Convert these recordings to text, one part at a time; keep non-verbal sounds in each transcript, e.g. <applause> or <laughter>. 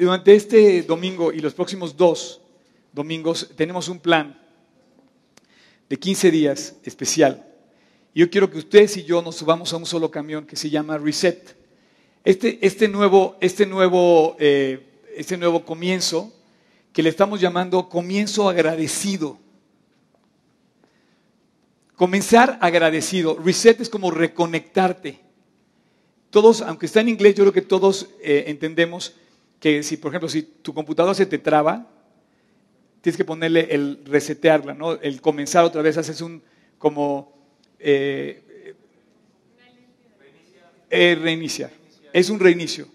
durante este domingo y los próximos dos domingos tenemos un plan de 15 días especial. Yo quiero que ustedes y yo nos subamos a un solo camión que se llama Reset. Este, este, nuevo, este, nuevo, eh, este nuevo comienzo que le estamos llamando comienzo agradecido. Comenzar agradecido. Reset es como reconectarte. Todos, aunque está en inglés, yo creo que todos eh, entendemos que si, por ejemplo, si tu computadora se te traba, tienes que ponerle el resetearla, ¿no? El comenzar otra vez, haces un como eh, eh, reiniciar. Es un reinicio.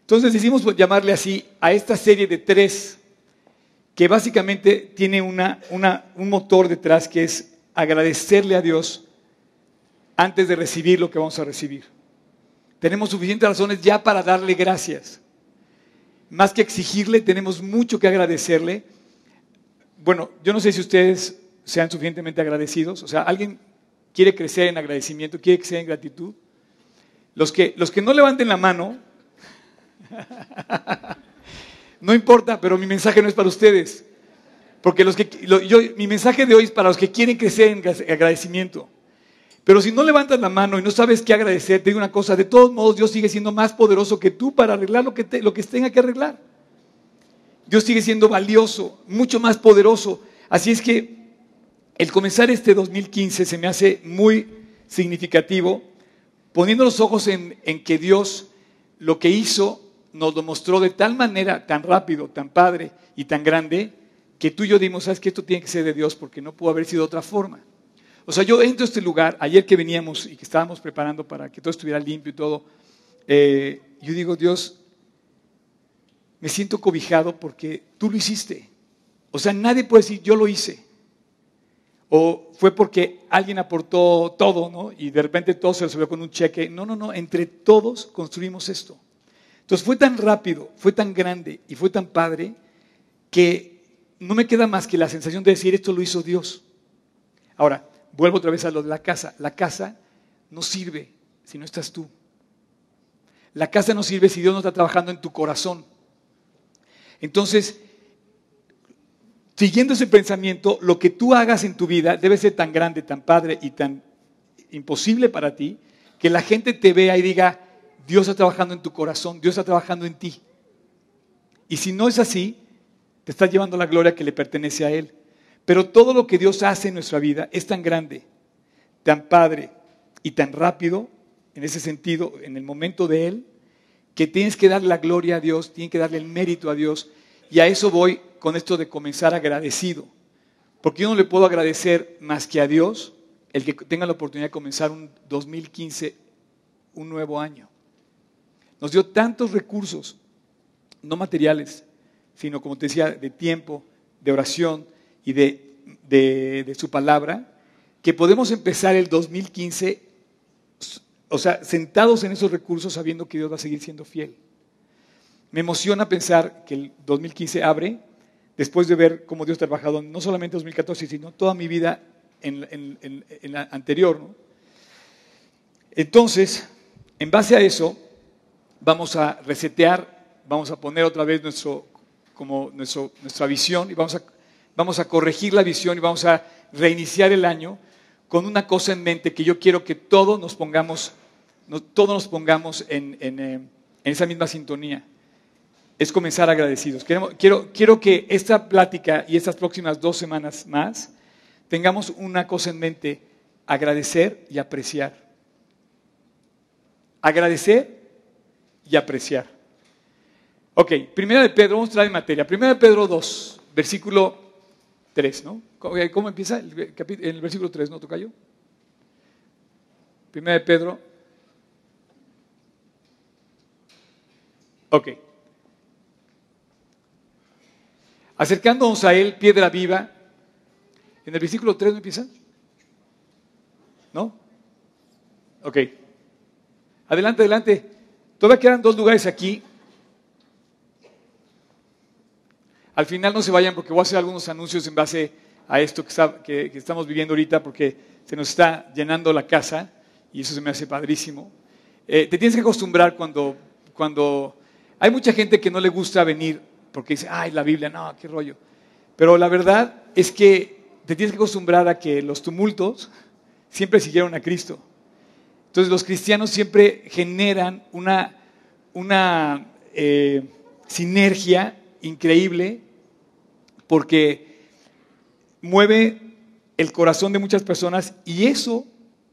Entonces decidimos llamarle así a esta serie de tres, que básicamente tiene una, un motor detrás que es agradecerle a Dios antes de recibir lo que vamos a recibir. Tenemos suficientes razones ya para darle gracias. Más que exigirle, tenemos mucho que agradecerle. Bueno, yo no sé si ustedes sean suficientemente agradecidos. O sea, alguien quiere crecer en agradecimiento, quiere crecer en gratitud. Los que, los que no levanten la mano, <laughs> no importa, pero mi mensaje no es para ustedes. Porque los que, yo, mi mensaje de hoy es para los que quieren crecer en agradecimiento. Pero si no levantas la mano y no sabes qué agradecer, te digo una cosa, de todos modos Dios sigue siendo más poderoso que tú para arreglar lo que, te, lo que tenga que arreglar. Dios sigue siendo valioso, mucho más poderoso. Así es que el comenzar este 2015 se me hace muy significativo, poniendo los ojos en, en que Dios lo que hizo nos lo mostró de tal manera, tan rápido, tan padre y tan grande, que tú y yo dimos, sabes que esto tiene que ser de Dios porque no pudo haber sido de otra forma. O sea, yo entro a este lugar, ayer que veníamos y que estábamos preparando para que todo estuviera limpio y todo, eh, yo digo, Dios, me siento cobijado porque tú lo hiciste. O sea, nadie puede decir, yo lo hice. O fue porque alguien aportó todo, ¿no? Y de repente todo se resolvió con un cheque. No, no, no, entre todos construimos esto. Entonces fue tan rápido, fue tan grande y fue tan padre que no me queda más que la sensación de decir, esto lo hizo Dios. Ahora, Vuelvo otra vez a lo de la casa. La casa no sirve si no estás tú. La casa no sirve si Dios no está trabajando en tu corazón. Entonces, siguiendo ese pensamiento, lo que tú hagas en tu vida debe ser tan grande, tan padre y tan imposible para ti, que la gente te vea y diga, Dios está trabajando en tu corazón, Dios está trabajando en ti. Y si no es así, te estás llevando la gloria que le pertenece a Él. Pero todo lo que Dios hace en nuestra vida es tan grande, tan padre y tan rápido, en ese sentido, en el momento de Él, que tienes que darle la gloria a Dios, tienes que darle el mérito a Dios. Y a eso voy con esto de comenzar agradecido. Porque yo no le puedo agradecer más que a Dios el que tenga la oportunidad de comenzar un 2015, un nuevo año. Nos dio tantos recursos, no materiales, sino como te decía, de tiempo, de oración, y de, su palabra, que podemos empezar el 2015, o sea, sentados en esos recursos sabiendo que Dios va a seguir siendo fiel. Me emociona pensar que el 2015 abre después de ver cómo Dios ha trabajado no solamente en 2014, sino toda mi vida en, la anterior. Entonces, en base a eso, vamos a resetear, vamos a poner otra vez nuestro, como nuestra visión y vamos a vamos a corregir la visión y vamos a reiniciar el año con una cosa en mente que yo quiero que todos nos pongamos, todos nos pongamos en, eh, esa misma sintonía. Es comenzar agradecidos. Quiero, quiero que esta plática y estas próximas dos semanas más tengamos una cosa en mente, agradecer y apreciar. Agradecer y apreciar. Ok, primera de Pedro, vamos a traer materia. Primera de Pedro 2, versículo 3, ¿no? ¿Cómo empieza? En el versículo 3, ¿no, Tocayo? Primera de Pedro. Ok. Acercándonos a él, piedra viva. En el versículo 3 no empieza. ¿No? Ok. Adelante, adelante. Todavía quedan dos lugares aquí. Al final no se vayan porque voy a hacer algunos anuncios en base a esto que, estamos viviendo ahorita porque se nos está llenando la casa y eso se me hace padrísimo. Eh, te tienes que acostumbrar cuando, cuando hay mucha gente que no le gusta venir porque dice, ay, la Biblia, no, qué rollo. Pero la verdad es que te tienes que acostumbrar a que los tumultos siempre siguieron a Cristo. Entonces los cristianos siempre generan una, una eh, sinergia increíble porque mueve el corazón de muchas personas y eso,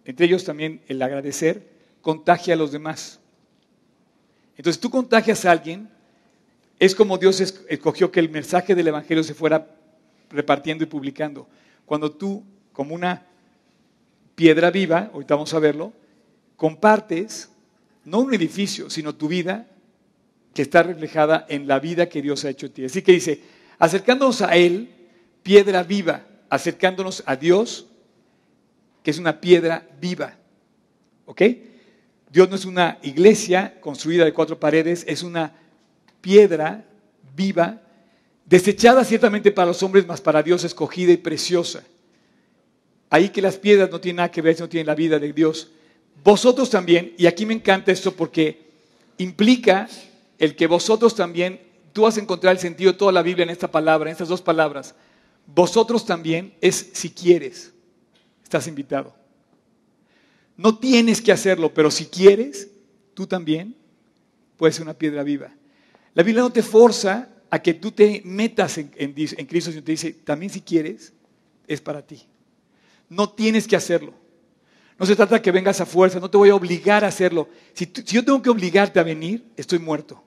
entre ellos también el agradecer, contagia a los demás. Entonces tú contagias a alguien, es como Dios escogió que el mensaje del Evangelio se fuera repartiendo y publicando. Cuando tú, como una piedra viva, ahorita vamos a verlo, compartes no un edificio, sino tu vida que está reflejada en la vida que Dios ha hecho en ti. Así que dice, acercándonos a Él, piedra viva, acercándonos a Dios, que es una piedra viva. ¿Ok? Dios no es una iglesia construida de cuatro paredes, es una piedra viva, desechada ciertamente para los hombres, mas para Dios escogida y preciosa. Ahí que las piedras no tienen nada que ver, no tienen la vida de Dios. Vosotros también, y aquí me encanta esto porque implica el que vosotros también, tú vas a encontrar el sentido de toda la Biblia en esta palabra, en estas dos palabras. Vosotros también es si quieres, estás invitado. No tienes que hacerlo, pero si quieres, tú también puedes ser una piedra viva. La Biblia no te forza a que tú te metas en, Cristo, sino te dice, también si quieres, es para ti. No tienes que hacerlo. No se trata de que vengas a fuerza, no te voy a obligar a hacerlo. Si, si, yo tengo que obligarte a venir, estoy muerto.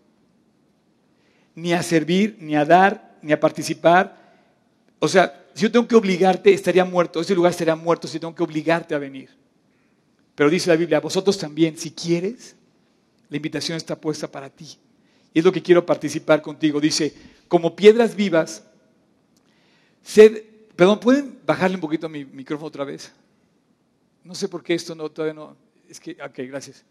Ni a servir, ni a dar, ni a participar. O sea, si yo tengo que obligarte, estaría muerto. Ese lugar estaría muerto si tengo que obligarte a venir. Pero dice la Biblia, vosotros también, si quieres, la invitación está puesta para ti. Y es lo que quiero participar contigo. Dice, como piedras vivas, sed, perdón, ¿pueden bajarle un poquito mi micrófono otra vez? No sé por qué esto no, todavía no, es que, ok, gracias.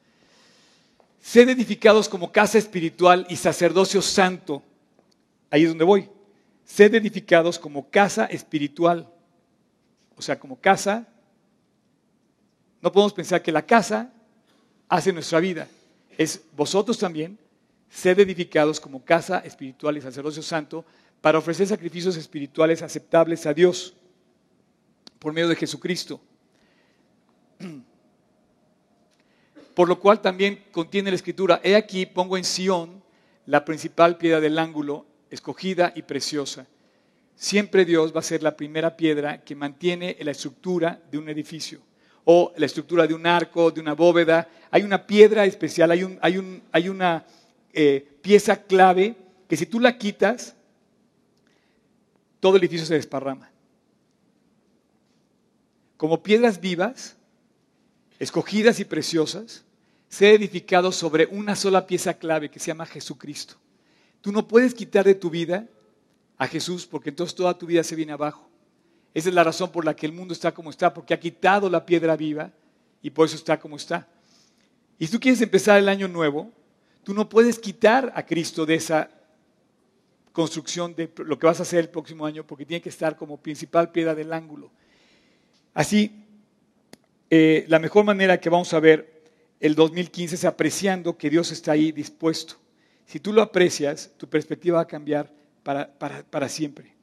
Sed edificados como casa espiritual y sacerdocio santo. Ahí es donde voy. Sed edificados como casa espiritual. O sea, como casa no podemos pensar que la casa hace nuestra vida. Es vosotros también, sed edificados como casa espiritual y sacerdocio santo para ofrecer sacrificios espirituales aceptables a Dios por medio de Jesucristo. Por lo cual también contiene la escritura, he aquí pongo en Sión la principal piedra del ángulo, escogida y preciosa. Siempre Dios va a ser la primera piedra que mantiene la estructura de un edificio o la estructura de un arco, de una bóveda. Hay una piedra especial, hay, un, hay, un, hay una eh, pieza clave que si tú la quitas, todo el edificio se desparrama. Como piedras vivas, escogidas y preciosas, se ha edificado sobre una sola pieza clave que se llama Jesucristo. Tú no puedes quitar de tu vida a Jesús porque entonces toda tu vida se viene abajo. Esa es la razón por la que el mundo está como está, porque ha quitado la piedra viva y por eso está como está. Y si tú quieres empezar el año nuevo, tú no puedes quitar a Cristo de esa construcción de lo que vas a hacer el próximo año, porque tiene que estar como principal piedra del ángulo. Así, eh, la mejor manera que vamos a ver el 2015 es apreciando que Dios está ahí dispuesto. Si tú lo aprecias, tu perspectiva va a cambiar para, para siempre.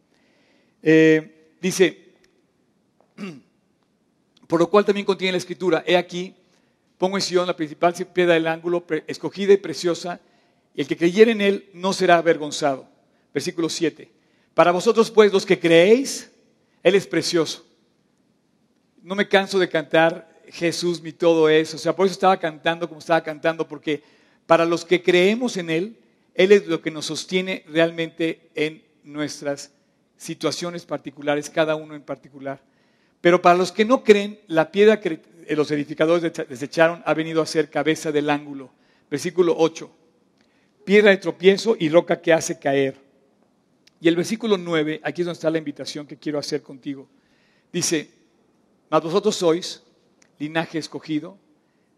Eh, Dice, <clears throat> por lo cual también contiene la escritura, he aquí, pongo en Sion la principal piedra del ángulo, escogida y preciosa, y el que creyere en él no será avergonzado. Versículo 7. Para vosotros pues los que creéis, él es precioso. No me canso de cantar Jesús mi todo es, o sea, por eso estaba cantando como estaba cantando, porque para los que creemos en él, él es lo que nos sostiene realmente en nuestras situaciones particulares, cada uno en particular. Pero para los que no creen, la piedra que los edificadores desecharon ha venido a ser cabeza del ángulo. Versículo 8. Piedra de tropiezo y roca que hace caer. Y el versículo 9, aquí es donde está la invitación que quiero hacer contigo. Dice, mas vosotros sois linaje escogido,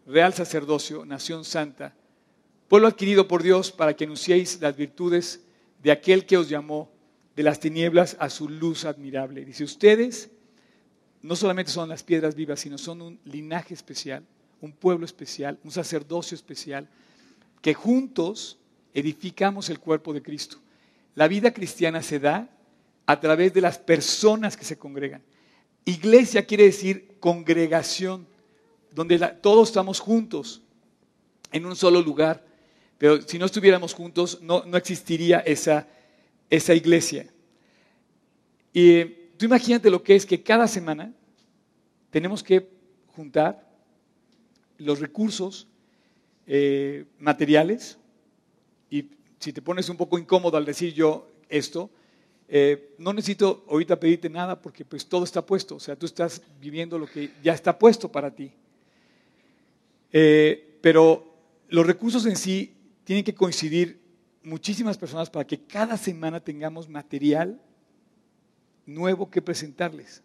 real sacerdocio, nación santa, pueblo adquirido por Dios para que anunciéis las virtudes de aquel que os llamó de las tinieblas a su luz admirable. Dice, ustedes no solamente son las piedras vivas, sino son un linaje especial, un pueblo especial, un sacerdocio especial, que juntos edificamos el cuerpo de Cristo. La vida cristiana se da a través de las personas que se congregan. Iglesia quiere decir congregación, donde todos estamos juntos en un solo lugar. Pero si no estuviéramos juntos, no, no existiría esa, esa iglesia. Y tú imagínate lo que es que cada semana tenemos que juntar los recursos eh, materiales, y si te pones un poco incómodo al decir yo esto, eh, no necesito ahorita pedirte nada porque pues todo está puesto, o sea, tú estás viviendo lo que ya está puesto para ti. Eh, pero los recursos en sí tienen que coincidir muchísimas personas para que cada semana tengamos material nuevo que presentarles.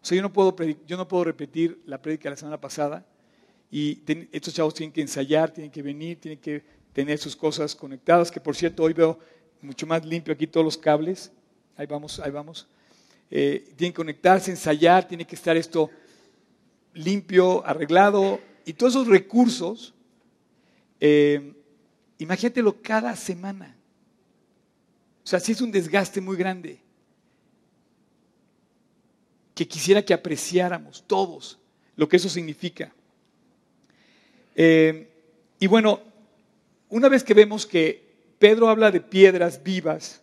O sea, yo no puedo, yo no puedo repetir la prédica de la semana pasada y estos chavos tienen que ensayar, tienen que venir, tienen que tener sus cosas conectadas, que por cierto hoy veo mucho más limpio aquí todos los cables. Ahí vamos, ahí vamos. Eh, tienen que conectarse, ensayar, tiene que estar esto limpio, arreglado y todos esos recursos. Eh, imagínatelo cada semana. O sea, sí es un desgaste muy grande que quisiera que apreciáramos todos lo que eso significa. Eh, y bueno, una vez que vemos que Pedro habla de piedras vivas,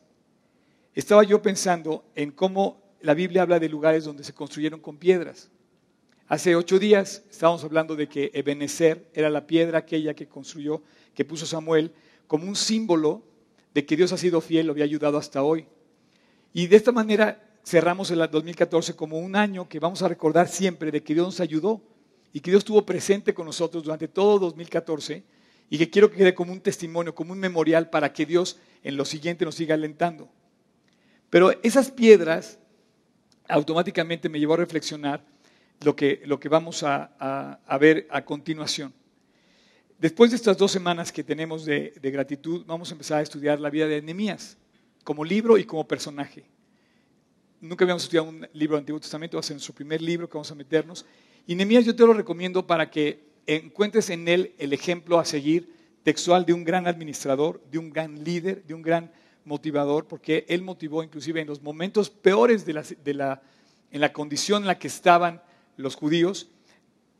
estaba yo pensando en cómo la Biblia habla de lugares donde se construyeron con piedras. Hace ocho días estábamos hablando de que Ebenezer era la piedra aquella que construyó, que puso Samuel, como un símbolo de que Dios ha sido fiel, lo había ayudado hasta hoy. Y de esta manera cerramos el 2014 como un año que vamos a recordar siempre de que Dios nos ayudó y que Dios estuvo presente con nosotros durante todo 2014 y que quiero que quede como un testimonio, como un memorial para que Dios en lo siguiente nos siga alentando. Pero esas piedras automáticamente me llevó a reflexionar lo que, lo que vamos a, ver a continuación. Después de estas dos semanas que tenemos de, de gratitud, vamos a empezar a estudiar la vida de Nehemías como libro y como personaje. Nunca habíamos estudiado un libro del Antiguo Testamento, va a ser nuestro primer libro que vamos a meternos. Y Nehemías yo te lo recomiendo para que encuentres en él el ejemplo a seguir textual de un gran administrador, de un gran líder, de un gran motivador, porque él motivó inclusive en los momentos peores de la, en la condición en la que estaban los judíos,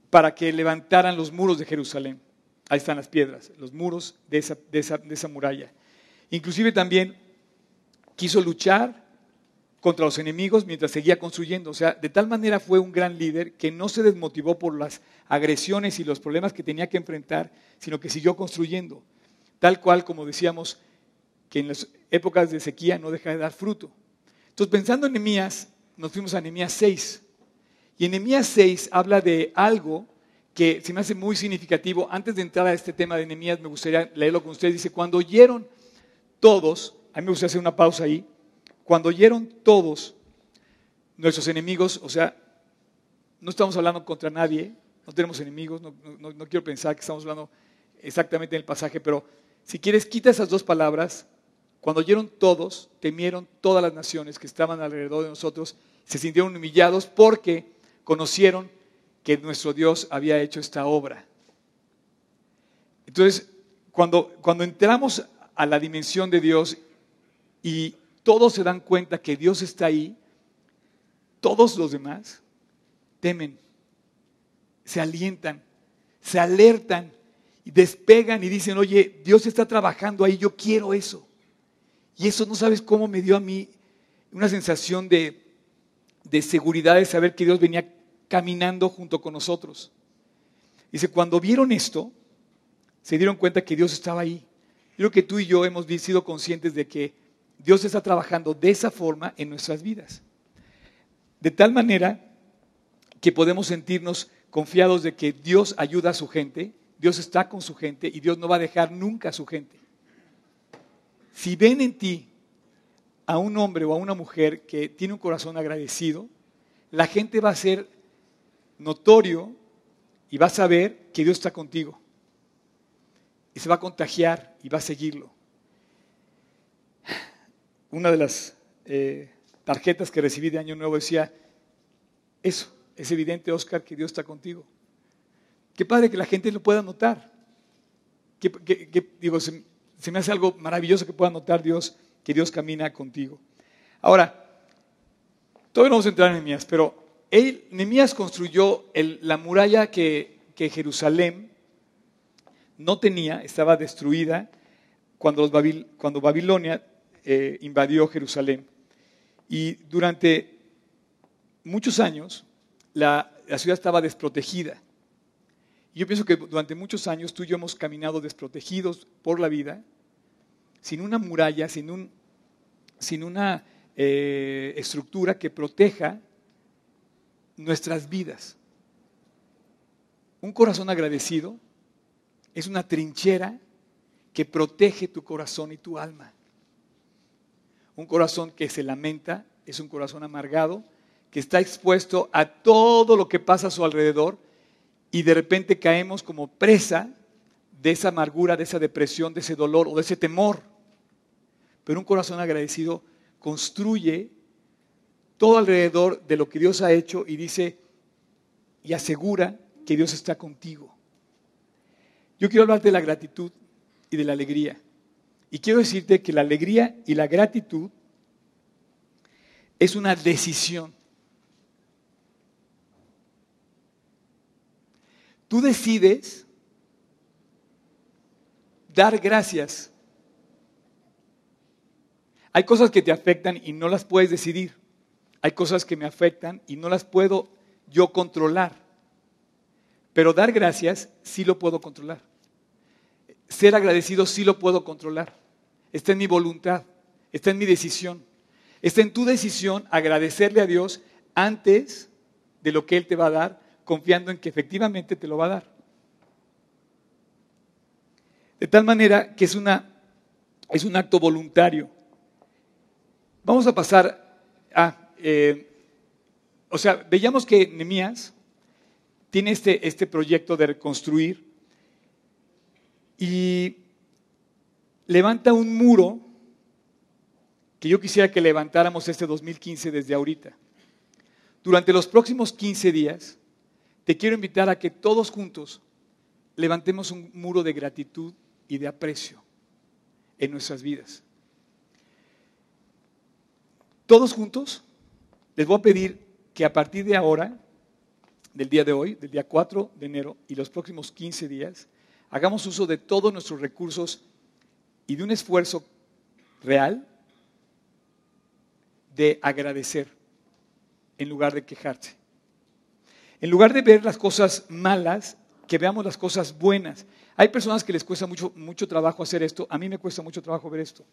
para que levantaran los muros de Jerusalén. Ahí están las piedras, los muros de esa, de esa, de esa muralla. Inclusive también quiso luchar contra los enemigos mientras seguía construyendo. O sea, de tal manera fue un gran líder que no se desmotivó por las agresiones y los problemas que tenía que enfrentar, sino que siguió construyendo. Tal cual, como decíamos, que en las épocas de sequía no deja de dar fruto. Entonces, pensando en Nehemías, nos fuimos a Nehemías 6. Y en Nehemías 6 habla de algo que se me hace muy significativo. Antes de entrar a este tema de Nehemías, me gustaría leerlo con ustedes. Dice, cuando oyeron todos, a mí me gustaría hacer una pausa ahí, cuando oyeron todos nuestros enemigos, o sea, no estamos hablando contra nadie, no tenemos enemigos, no, quiero pensar que estamos hablando exactamente en el pasaje, pero si quieres, quita esas dos palabras. Cuando oyeron todos, temieron todas las naciones que estaban alrededor de nosotros, se sintieron humillados porque conocieron que nuestro Dios había hecho esta obra. Entonces, cuando, cuando entramos a la dimensión de Dios y todos se dan cuenta que Dios está ahí, todos los demás temen, se alientan, se alertan y despegan y dicen, oye, Dios está trabajando ahí, yo quiero eso. Y eso no sabes cómo me dio a mí una sensación de, de seguridad de saber que Dios venía caminando junto con nosotros. Dice, cuando vieron esto, se dieron cuenta que Dios estaba ahí. Creo que tú y yo hemos sido conscientes de que Dios está trabajando de esa forma en nuestras vidas. De tal manera que podemos sentirnos confiados de que Dios ayuda a su gente, Dios está con su gente y Dios no va a dejar nunca a su gente. Si ven en ti a un hombre o a una mujer que tiene un corazón agradecido, la gente va a ser notorio y va a saber que Dios está contigo. Y se va a contagiar y va a seguirlo una de las eh, tarjetas que recibí de Año Nuevo decía, eso, es evidente, Oscar, que Dios está contigo. Qué padre que la gente lo pueda notar. Que, digo, se, me hace algo maravilloso que pueda notar Dios, que Dios camina contigo. Ahora, todavía no vamos a entrar en Nehemías, pero él, Nehemías construyó la muralla que, Jerusalén no tenía, estaba destruida cuando, Babilonia eh, invadió Jerusalén. Y durante muchos años la, ciudad estaba desprotegida. Yo pienso que durante muchos años tú y yo hemos caminado desprotegidos por la vida, sin una muralla, sin una eh, estructura que proteja nuestras vidas. Un corazón agradecido es una trinchera que protege tu corazón y tu alma. Un corazón que se lamenta es un corazón amargado, que está expuesto a todo lo que pasa a su alrededor y de repente caemos como presa de esa amargura, de esa depresión, de ese dolor o de ese temor. Pero un corazón agradecido construye todo alrededor de lo que Dios ha hecho y dice y asegura que Dios está contigo. Yo quiero hablar de la gratitud y de la alegría. Y quiero decirte que la alegría y la gratitud es una decisión. Tú decides dar gracias. Hay cosas que te afectan y no las puedes decidir. Hay cosas que me afectan y no las puedo yo controlar. Pero dar gracias sí lo puedo controlar. Ser agradecido sí lo puedo controlar. Está en mi voluntad, está en mi decisión. Está en tu decisión agradecerle a Dios antes de lo que Él te va a dar confiando en que efectivamente te lo va a dar. De tal manera que es, una, es un acto voluntario. Vamos a pasar a, eh, o sea, veíamos que Nemías tiene este, este proyecto de reconstruir y levanta un muro que yo quisiera que levantáramos este 2015 desde ahorita. Durante los próximos 15 días, te quiero invitar a que todos juntos levantemos un muro de gratitud y de aprecio en nuestras vidas. Todos juntos les voy a pedir que a partir de ahora, del día de hoy, del día 4 de enero y los próximos 15 días, hagamos uso de todos nuestros recursos y de un esfuerzo real de agradecer en lugar de quejarse. En lugar de ver las cosas malas, que veamos las cosas buenas. Hay personas que les cuesta mucho, mucho trabajo hacer esto. A mí me cuesta mucho trabajo ver esto.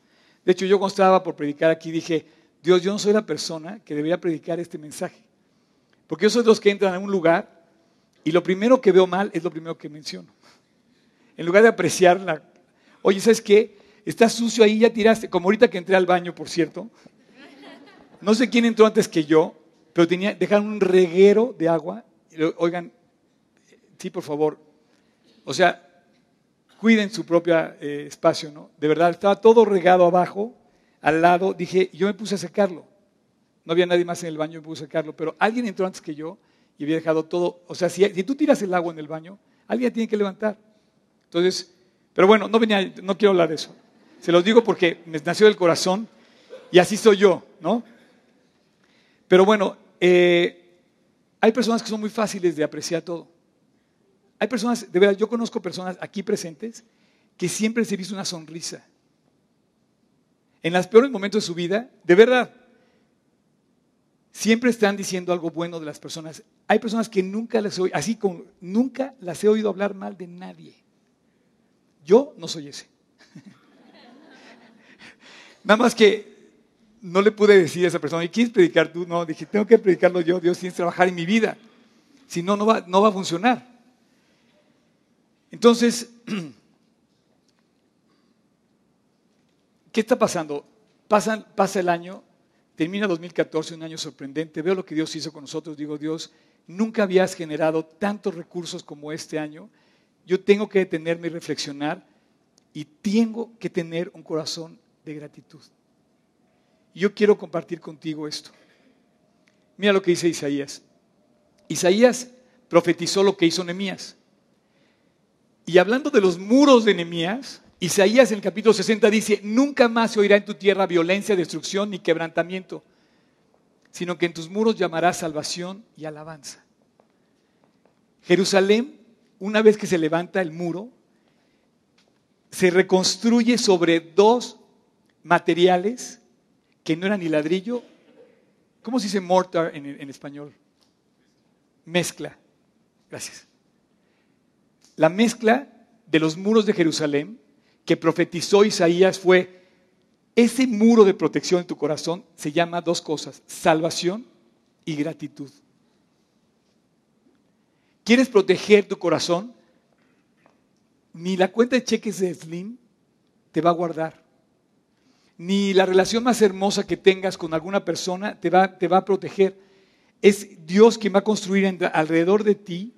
De hecho, yo cuando estaba por predicar aquí dije, Dios, yo no soy la persona que debería predicar este mensaje. Porque yo soy de los que entran a un lugar y lo primero que veo mal es lo primero que menciono. En lugar de apreciar la... Oye, ¿sabes qué? Está sucio ahí, ya tiraste. Como ahorita que entré al baño, por cierto. No sé quién entró antes que yo, pero tenía, dejaron un reguero de agua oigan, sí, por favor, o sea, cuiden su propio eh, espacio, ¿no? De verdad, estaba todo regado abajo, al lado, dije, yo me puse a secarlo. No había nadie más en el baño, me puse a secarlo, pero alguien entró antes que yo y había dejado todo, o sea, si, si tú tiras el agua en el baño, alguien tiene que levantar. Entonces, pero bueno, no venía, no quiero hablar de eso. Se los digo porque me nació del corazón y así soy yo, ¿no? Pero bueno, eh, hay personas que son muy fáciles de apreciar todo. Hay personas, de verdad, yo conozco personas aquí presentes que siempre se visto una sonrisa. En los peores momentos de su vida, de verdad, siempre están diciendo algo bueno de las personas. Hay personas que nunca las he oído, así como nunca las he oído hablar mal de nadie. Yo no soy ese. <laughs> Nada más que no le pude decir a esa persona, ¿y quieres predicar tú? No, dije, tengo que predicarlo yo, Dios tiene que trabajar en mi vida. Si no, no va, no va a funcionar. Entonces, <clears throat> ¿qué está pasando? Pasa, el año, termina 2014, un año sorprendente, veo lo que Dios hizo con nosotros, digo, Dios, nunca habías generado tantos recursos como este año, yo tengo que detenerme y reflexionar y tengo que tener un corazón de gratitud. Yo quiero compartir contigo esto. Mira lo que dice Isaías. Isaías profetizó lo que hizo Nehemías. Y hablando de los muros de Nehemías, Isaías en el capítulo 60 dice, nunca más se oirá en tu tierra violencia, destrucción ni quebrantamiento, sino que en tus muros llamarás salvación y alabanza. Jerusalén, una vez que se levanta el muro, se reconstruye sobre dos materiales que no eran ni ladrillo. ¿Cómo se dice mortar en, en español? Mezcla. Gracias. La mezcla de los muros de Jerusalén que profetizó Isaías fue, ese muro de protección en tu corazón se llama dos cosas, salvación y gratitud. ¿Quieres proteger tu corazón? Ni la cuenta de cheques de Slim te va a guardar. Ni la relación más hermosa que tengas con alguna persona te va, te va a proteger. Es Dios quien va a construir alrededor de ti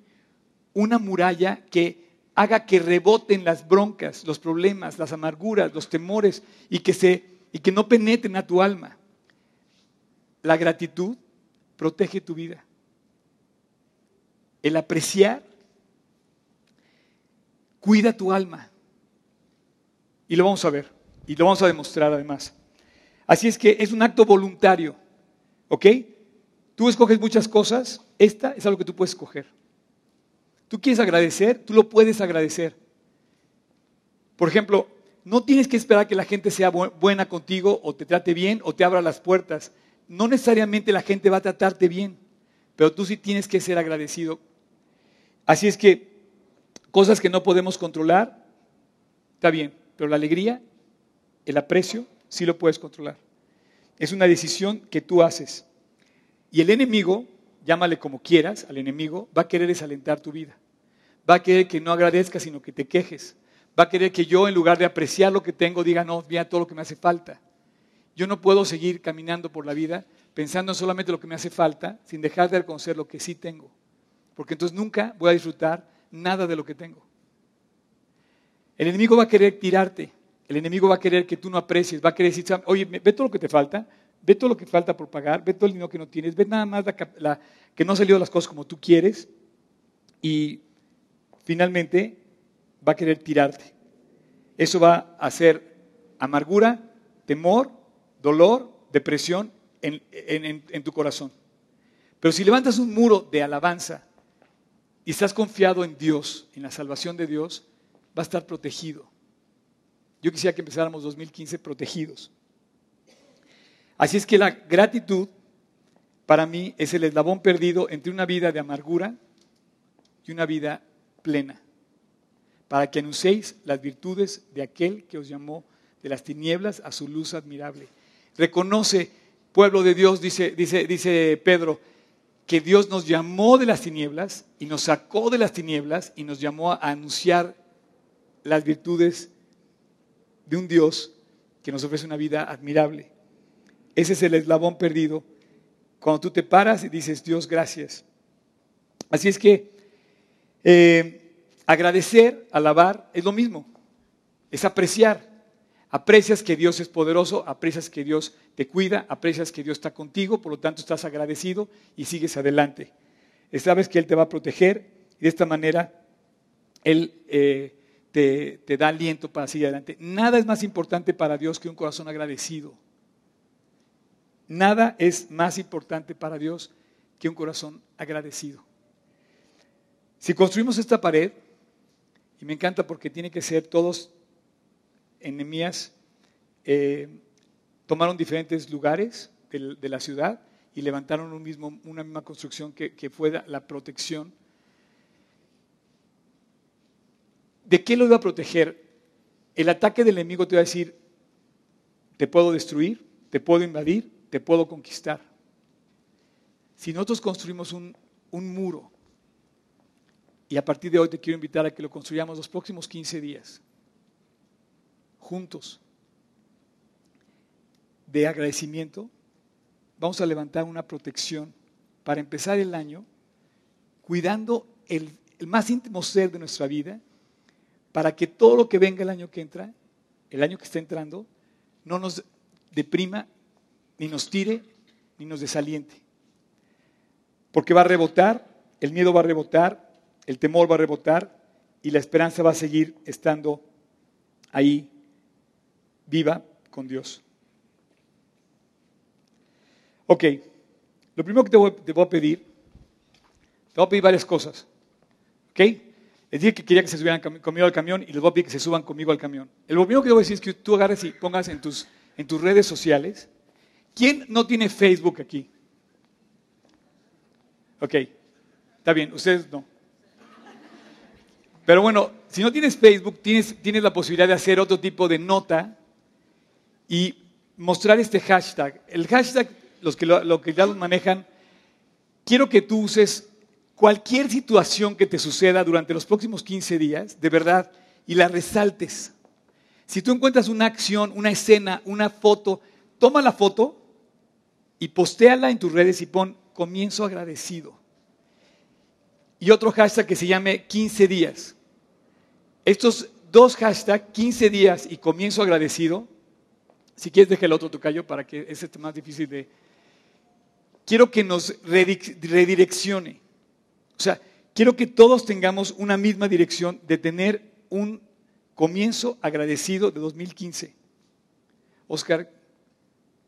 una muralla que haga que reboten las broncas, los problemas, las amarguras, los temores y que, se, y que no penetren a tu alma. La gratitud protege tu vida. El apreciar cuida tu alma. Y lo vamos a ver. Y lo vamos a demostrar además. Así es que es un acto voluntario. ¿Ok? Tú escoges muchas cosas. Esta es algo que tú puedes escoger. Tú quieres agradecer, tú lo puedes agradecer. Por ejemplo, no tienes que esperar que la gente sea buena contigo o te trate bien o te abra las puertas. No necesariamente la gente va a tratarte bien, pero tú sí tienes que ser agradecido. Así es que cosas que no podemos controlar, está bien, pero la alegría, el aprecio, sí lo puedes controlar. Es una decisión que tú haces. Y el enemigo llámale como quieras al enemigo, va a querer desalentar tu vida. Va a querer que no agradezcas, sino que te quejes. Va a querer que yo, en lugar de apreciar lo que tengo, diga, no, mira todo lo que me hace falta. Yo no puedo seguir caminando por la vida pensando en solamente lo que me hace falta, sin dejar de reconocer lo que sí tengo. Porque entonces nunca voy a disfrutar nada de lo que tengo. El enemigo va a querer tirarte. El enemigo va a querer que tú no aprecies. Va a querer decir, oye, ve todo lo que te falta, ve todo lo que falta por pagar, ve todo el dinero que no tienes, ve nada más que no han salido las cosas como tú quieres y finalmente va a querer tirarte. Eso va a hacer amargura, temor, dolor, depresión en, en tu corazón. Pero si levantas un muro de alabanza y estás confiado en Dios, en la salvación de Dios, va a estar protegido. Yo quisiera que empezáramos 2015 protegidos. Así es que la gratitud para mí es el eslabón perdido entre una vida de amargura y una vida plena, para que anunciéis las virtudes de aquel que os llamó de las tinieblas a su luz admirable. Reconoce, pueblo de Dios, dice, dice, dice Pedro, que Dios nos llamó de las tinieblas y nos sacó de las tinieblas y nos llamó a anunciar las virtudes de un Dios que nos ofrece una vida admirable. Ese es el eslabón perdido. Cuando tú te paras y dices, Dios, gracias. Así es que eh, agradecer, alabar, es lo mismo. Es apreciar. Aprecias que Dios es poderoso, aprecias que Dios te cuida, aprecias que Dios está contigo, por lo tanto estás agradecido y sigues adelante. Sabes que Él te va a proteger y de esta manera Él eh, te, te da aliento para seguir adelante. Nada es más importante para Dios que un corazón agradecido. Nada es más importante para Dios que un corazón agradecido. Si construimos esta pared, y me encanta porque tiene que ser todos enemías, eh, tomaron diferentes lugares de, la ciudad y levantaron un mismo, una misma construcción que, que fue la protección. ¿De qué lo iba a proteger? El ataque del enemigo te va a decir, te puedo destruir, te puedo invadir, te puedo conquistar. Si nosotros construimos un, muro, y a partir de hoy te quiero invitar a que lo construyamos los próximos 15 días, juntos, de agradecimiento, vamos a levantar una protección para empezar el año cuidando el, el, más íntimo ser de nuestra vida, para que todo lo que venga el año que entra, el año que está entrando, no nos deprima ni nos tire, ni nos desaliente. Porque va a rebotar, el miedo va a rebotar, el temor va a rebotar y la esperanza va a seguir estando ahí viva con Dios. Ok, lo primero que te voy, te a pedir, te voy a pedir varias cosas. ¿Ok? Les dije que quería que se subieran conmigo al camión y les voy a pedir que se suban conmigo al camión. El primero que voy a decir es que tú agarres y pongas en tus, en tus redes sociales. ¿Quién no tiene Facebook aquí? Ok, está bien, ustedes no. Pero bueno, si no tienes Facebook, tienes, tienes la posibilidad de hacer otro tipo de nota y mostrar este hashtag. El hashtag, los que lo, que ya lo manejan, quiero que tú uses cualquier situación que te suceda durante los próximos 15 días, de verdad, y la resaltes. Si tú encuentras una acción, una escena, una foto, toma la foto y postéala en tus redes y pon comienzo agradecido. Y otro hashtag que se llame 15 días. Estos dos hashtags, 15 días y comienzo agradecido, si quieres deja el otro tocayo para que ese esté más difícil de... Quiero que nos redireccione. O sea, quiero que todos tengamos una misma dirección de tener un comienzo agradecido de 2015. Oscar,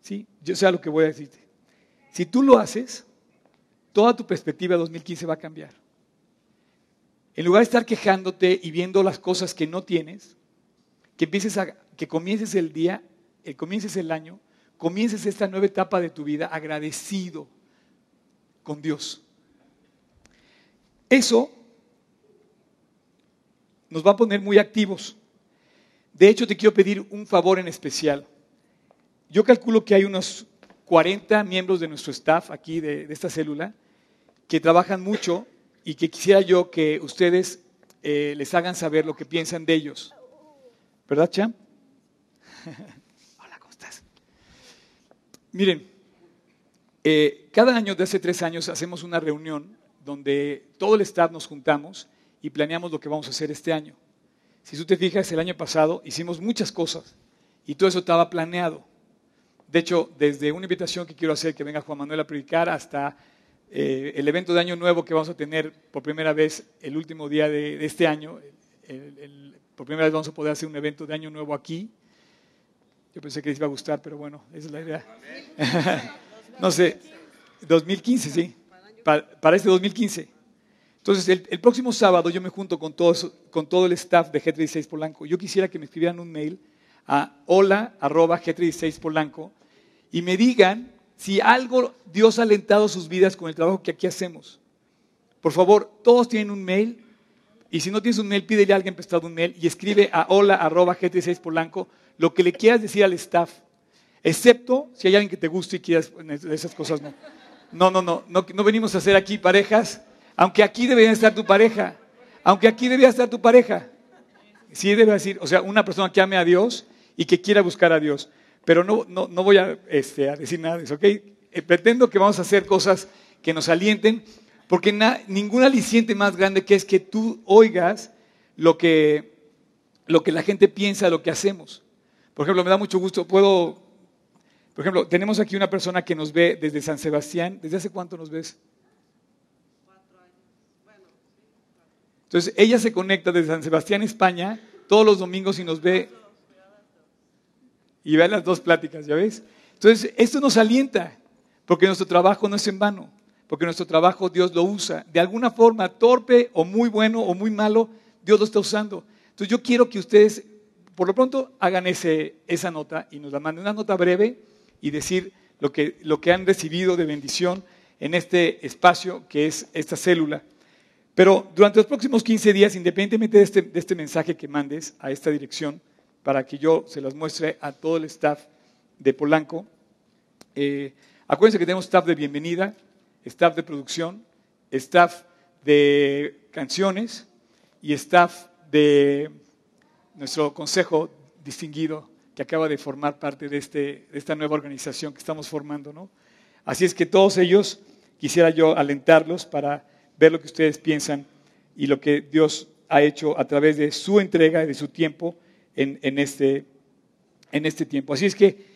sí, yo sé lo que voy a decirte. Si tú lo haces, toda tu perspectiva de 2015 va a cambiar. En lugar de estar quejándote y viendo las cosas que no tienes, que empieces a, que comiences el día, que comiences el año, comiences esta nueva etapa de tu vida agradecido con Dios. Eso nos va a poner muy activos. De hecho, te quiero pedir un favor en especial. Yo calculo que hay unos 40 miembros de nuestro staff aquí de, esta célula que trabajan mucho y que quisiera yo que ustedes eh, les hagan saber lo que piensan de ellos. ¿Verdad, Cham? <laughs> Hola, ¿cómo estás? Miren, eh, cada año de hace tres años hacemos una reunión donde todo el staff nos juntamos y planeamos lo que vamos a hacer este año. Si tú te fijas, el año pasado hicimos muchas cosas y todo eso estaba planeado. De hecho, desde una invitación que quiero hacer que venga Juan Manuel a predicar hasta eh, el evento de Año Nuevo que vamos a tener por primera vez el último día de, este año. por primera vez vamos a poder hacer un evento de Año Nuevo aquí. Yo pensé que les iba a gustar, pero bueno, esa es la idea. <laughs> no sé, 2015, sí, para, este 2015. Entonces, el, próximo sábado yo me junto con, con todo el staff de G36 Polanco. Yo quisiera que me escribieran un mail a hola.g36 Polanco y me digan si algo Dios ha alentado sus vidas con el trabajo que aquí hacemos. Por favor, todos tienen un mail. Y si no tienes un mail, pídele a alguien prestado un mail y escribe a hola.gt6 Polanco lo que le quieras decir al staff. Excepto si hay alguien que te guste y quieras, esas cosas no. No, no, no, no, no venimos a hacer aquí parejas, aunque aquí debería estar tu pareja, aunque aquí debería estar tu pareja. Sí debe decir, o sea, una persona que ame a Dios y que quiera buscar a Dios. Pero no, no, no voy a, este, a, decir nada de eso, ¿ok? Eh, pretendo que vamos a hacer cosas que nos alienten, porque ningún aliciente más grande que es que tú oigas lo que, lo que la gente piensa lo que hacemos. Por ejemplo, me da mucho gusto, puedo, por ejemplo, tenemos aquí una persona que nos ve desde San Sebastián. ¿Desde hace cuánto nos ves? Entonces, ella se conecta desde San Sebastián, España, todos los domingos y nos ve y vean las dos pláticas, ¿ya ves? Entonces, esto nos alienta, porque nuestro trabajo no es en vano, porque nuestro trabajo Dios lo usa. De alguna forma, torpe o muy bueno o muy malo, Dios lo está usando. Entonces, yo quiero que ustedes, por lo pronto, hagan ese, esa nota y nos la manden, una nota breve y decir lo que, lo que han recibido de bendición en este espacio que es esta célula. Pero durante los próximos 15 días, independientemente de este, de este mensaje que mandes a esta dirección, para que yo se las muestre a todo el staff de Polanco. Eh, acuérdense que tenemos staff de bienvenida, staff de producción, staff de canciones y staff de nuestro consejo distinguido que acaba de formar parte de, este, de esta nueva organización que estamos formando. ¿no? Así es que todos ellos quisiera yo alentarlos para ver lo que ustedes piensan y lo que Dios ha hecho a través de su entrega y de su tiempo en, este, en este tiempo. Así es que,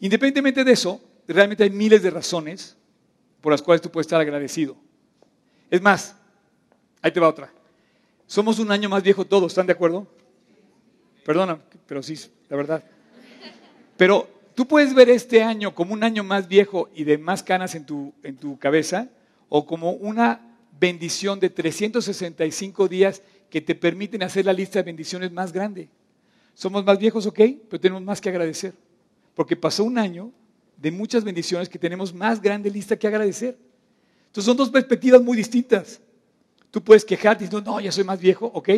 independientemente de eso, realmente hay miles de razones por las cuales tú puedes estar agradecido. Es más, ahí te va otra. Somos un año más viejo todos, ¿están de acuerdo? Perdona, pero sí, la verdad. Pero tú puedes ver este año como un año más viejo y de más canas en tu, en tu cabeza, o como una bendición de 365 días que te permiten hacer la lista de bendiciones más grande. Somos más viejos, ok, pero tenemos más que agradecer. Porque pasó un año de muchas bendiciones que tenemos más grande lista que agradecer. Entonces son dos perspectivas muy distintas. Tú puedes quejarte diciendo, no, ya soy más viejo, ok.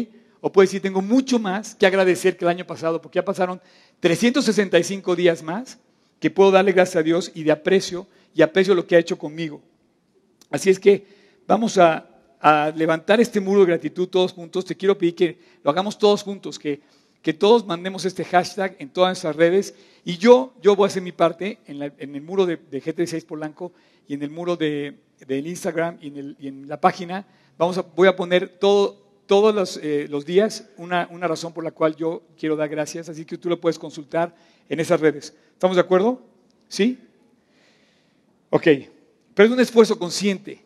O puedes decir, tengo mucho más que agradecer que el año pasado, porque ya pasaron 365 días más que puedo darle gracias a Dios y de aprecio y aprecio lo que ha hecho conmigo. Así es que vamos a, levantar este muro de gratitud todos juntos. Te quiero pedir que lo hagamos todos juntos, que, que todos mandemos este hashtag en todas nuestras redes. Y yo, yo voy a hacer mi parte en, el muro de, de G36 Polanco y en el muro de, del Instagram y en, la página. Vamos a, voy a poner todo, todos los, eh, los días una, una, razón por la cual yo quiero dar gracias, así que tú lo puedes consultar en esas redes. ¿Estamos de acuerdo? ¿Sí? Ok, pero es un esfuerzo consciente.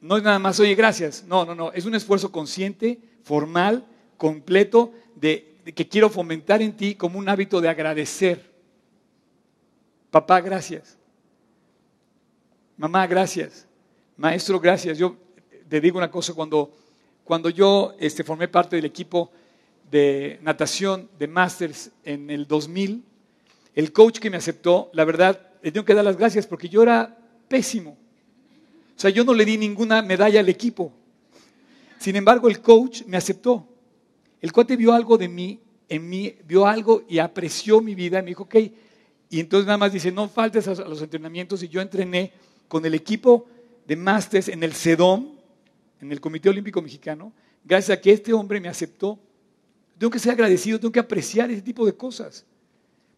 No es nada más, oye, gracias. No, no, no, es un esfuerzo consciente, formal, completo, de, de que quiero fomentar en ti como un hábito de agradecer. Papá, gracias. Mamá, gracias. Maestro, gracias. Yo te digo una cosa, cuando cuando yo este, formé parte del equipo de natación de Masters en el 2000, el coach que me aceptó, la verdad, le tengo que dar las gracias porque yo era pésimo. O sea, yo no le di ninguna medalla al equipo. Sin embargo, el coach me aceptó. El cuate vio algo de mí, en mí, vio algo y apreció mi vida. Me dijo, ok. Y entonces nada más dice, no faltes a los entrenamientos. Y yo entrené con el equipo de Masters en el CEDOM, en el Comité Olímpico Mexicano, gracias a que este hombre me aceptó. Tengo que ser agradecido, tengo que apreciar ese tipo de cosas.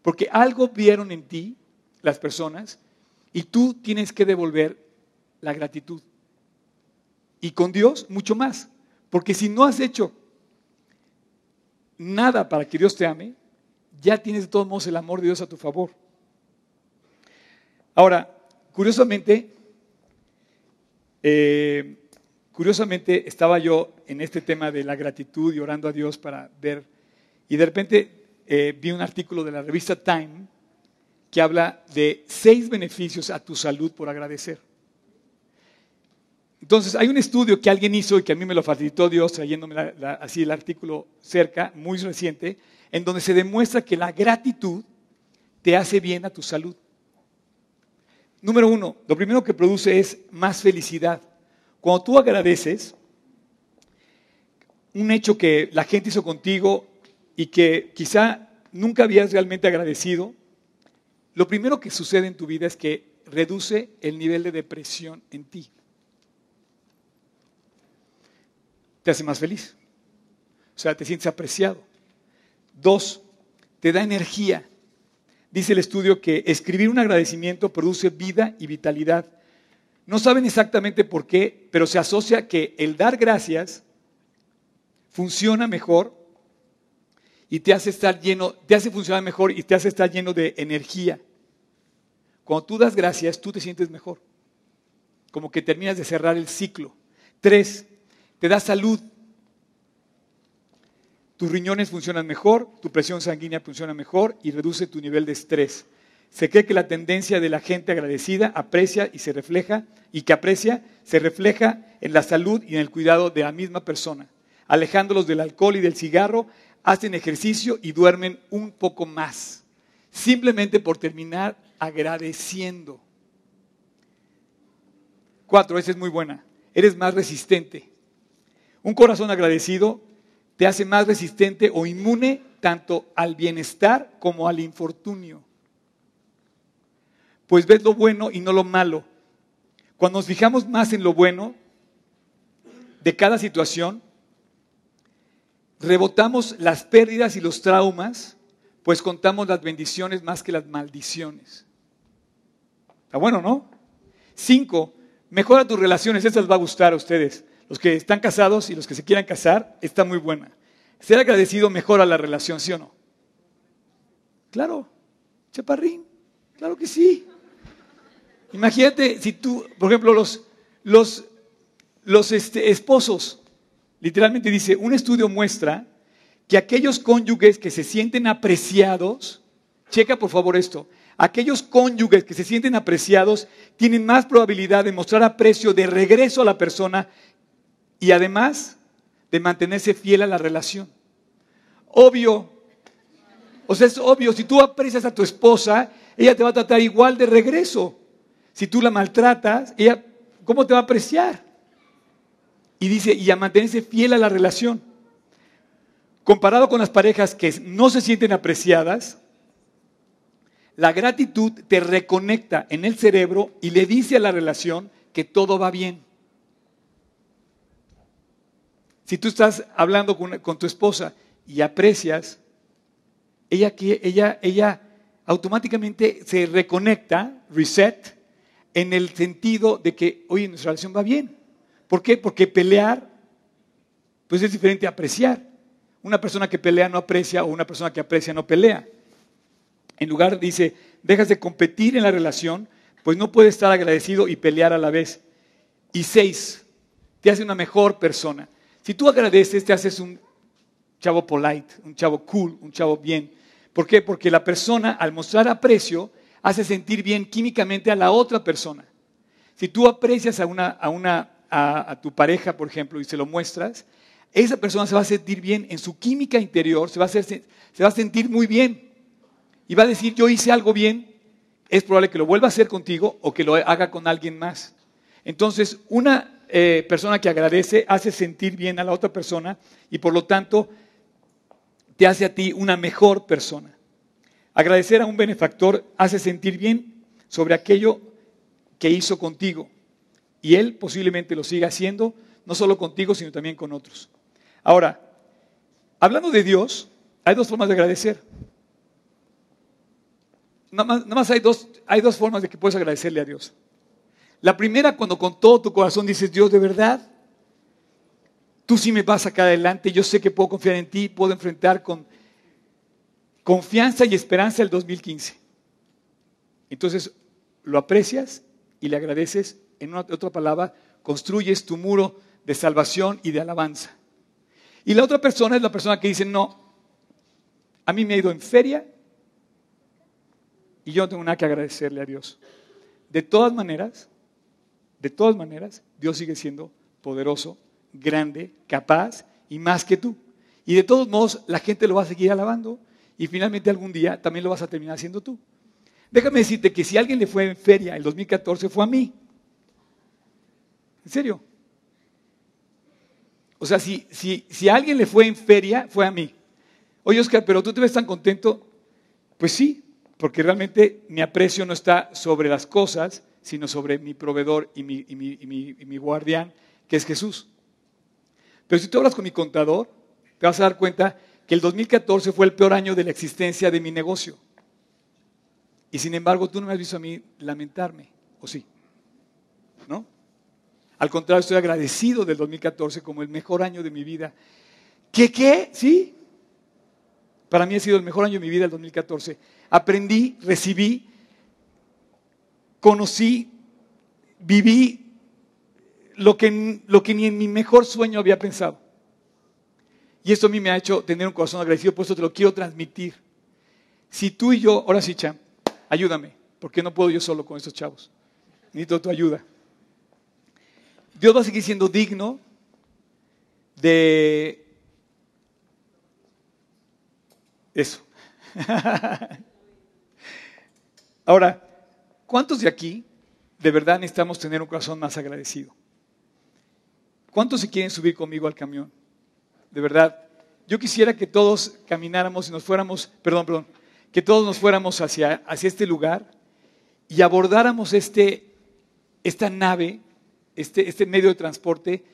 Porque algo vieron en ti las personas y tú tienes que devolver la gratitud. Y con Dios mucho más. Porque si no has hecho nada para que Dios te ame, ya tienes de todos modos el amor de Dios a tu favor. Ahora, curiosamente, eh, Curiosamente, estaba yo en este tema de la gratitud y orando a Dios para ver, y de repente eh, vi un artículo de la revista Time que habla de seis beneficios a tu salud por agradecer. Entonces, hay un estudio que alguien hizo y que a mí me lo facilitó Dios trayéndome así el artículo cerca, muy reciente, en donde se demuestra que la gratitud te hace bien a tu salud. Número uno, lo primero que produce es más felicidad. Cuando tú agradeces un hecho que la gente hizo contigo y que quizá nunca habías realmente agradecido, lo primero que sucede en tu vida es que reduce el nivel de depresión en ti. Te hace más feliz. O sea, te sientes apreciado. Dos, te da energía. Dice el estudio que escribir un agradecimiento produce vida y vitalidad no saben exactamente por qué, pero se asocia que el dar gracias funciona mejor y te hace estar lleno, te hace funcionar mejor y te hace estar lleno de energía. Cuando tú das gracias, tú te sientes mejor. Como que terminas de cerrar el ciclo. Tres, te da salud. Tus riñones funcionan mejor, tu presión sanguínea funciona mejor y reduce tu nivel de estrés. Se cree que la tendencia de la gente agradecida aprecia y se refleja, y que aprecia, se refleja en la salud y en el cuidado de la misma persona. Alejándolos del alcohol y del cigarro, hacen ejercicio y duermen un poco más. Simplemente por terminar agradeciendo. Cuatro, esa es muy buena. Eres más resistente. Un corazón agradecido te hace más resistente o inmune tanto al bienestar como al infortunio pues ves lo bueno y no lo malo. Cuando nos fijamos más en lo bueno de cada situación, rebotamos las pérdidas y los traumas, pues contamos las bendiciones más que las maldiciones. Está bueno, ¿no? Cinco, mejora tus relaciones, esta les va a gustar a ustedes. Los que están casados y los que se quieran casar, está muy buena. Ser agradecido mejora la relación, ¿sí o no? Claro, chaparrín, claro que sí. Imagínate si tú, por ejemplo, los, los, los este, esposos, literalmente dice, un estudio muestra que aquellos cónyuges que se sienten apreciados, checa por favor esto, aquellos cónyuges que se sienten apreciados tienen más probabilidad de mostrar aprecio de regreso a la persona y además de mantenerse fiel a la relación. Obvio, o sea, es obvio, si tú aprecias a tu esposa, ella te va a tratar igual de regreso. Si tú la maltratas, ella, ¿cómo te va a apreciar? Y dice, y a mantenerse fiel a la relación. Comparado con las parejas que no se sienten apreciadas, la gratitud te reconecta en el cerebro y le dice a la relación que todo va bien. Si tú estás hablando con, tu esposa y aprecias, ella, ella, ella automáticamente se reconecta, reset, en el sentido de que, oye, nuestra relación va bien. ¿Por qué? Porque pelear, pues es diferente a apreciar. Una persona que pelea no aprecia o una persona que aprecia no pelea. En lugar, dice, dejas de competir en la relación, pues no puedes estar agradecido y pelear a la vez. Y seis, te hace una mejor persona. Si tú agradeces, te haces un chavo polite, un chavo cool, un chavo bien. ¿Por qué? Porque la persona, al mostrar aprecio, hace sentir bien químicamente a la otra persona. Si tú aprecias a, una, a, una, a, tu pareja, por ejemplo, y se lo muestras, esa persona se va a sentir bien en su química interior, se va, a se va a sentir muy bien. Y va a decir, yo hice algo bien, es probable que lo vuelva a hacer contigo o que lo haga con alguien más. Entonces, una eh, persona que agradece hace sentir bien a la otra persona y por lo tanto te hace a ti una mejor persona. Agradecer a un benefactor hace sentir bien sobre aquello que hizo contigo y él posiblemente lo siga haciendo, no solo contigo, sino también con otros. Ahora, hablando de Dios, hay dos formas de agradecer. Nada más, hay, dos, hay dos formas de que puedes agradecerle a Dios. La primera, cuando con todo tu corazón dices, Dios, de verdad, tú sí me vas a sacar adelante, yo sé que puedo confiar en ti, puedo enfrentar con confianza y esperanza el 2015. Entonces, lo aprecias y le agradeces, en otra palabra, construyes tu muro de salvación y de alabanza. Y la otra persona es la persona que dice, no, a mí me ha ido en feria y yo no tengo nada que agradecerle a Dios. De todas maneras, de todas maneras, Dios sigue siendo poderoso, grande, capaz y más que tú. Y de todos modos, la gente lo va a seguir alabando y finalmente algún día también lo vas a terminar haciendo tú. Déjame decirte que si alguien le fue en feria el 2014 fue a mí. ¿En serio? O sea, si, si, si alguien le fue en feria, fue a mí. Oye, Oscar, pero tú te ves tan contento. Pues sí, porque realmente mi aprecio no está sobre las cosas, sino sobre mi proveedor y mi, guardián, que es Jesús. Pero si tú hablas con mi contador, te vas a dar cuenta que el 2014 fue el peor año de la existencia de mi negocio. Y sin embargo, tú no me has visto a mí lamentarme, ¿o sí? ¿No? Al contrario, estoy agradecido del 2014 como el mejor año de mi vida. ¿Qué qué? ¿Sí? Para mí ha sido el mejor año de mi vida el 2014. Aprendí, recibí conocí, viví lo que, lo que ni en mi mejor sueño había pensado. Y esto a mí me ha hecho tener un corazón agradecido, por eso te lo quiero transmitir. Si tú y yo, ahora sí, Cham, ayúdame, porque no puedo yo solo con estos chavos. Necesito tu ayuda. Dios va a seguir siendo digno de eso. <laughs> Ahora, ¿Cuántos de aquí de verdad necesitamos tener un corazón más agradecido? ¿Cuántos se quieren subir conmigo al camión? De verdad, yo quisiera que todos camináramos y nos fuéramos, perdón, perdón, que todos nos fuéramos hacia, hacia este lugar y abordáramos este, esta nave, este, este medio de transporte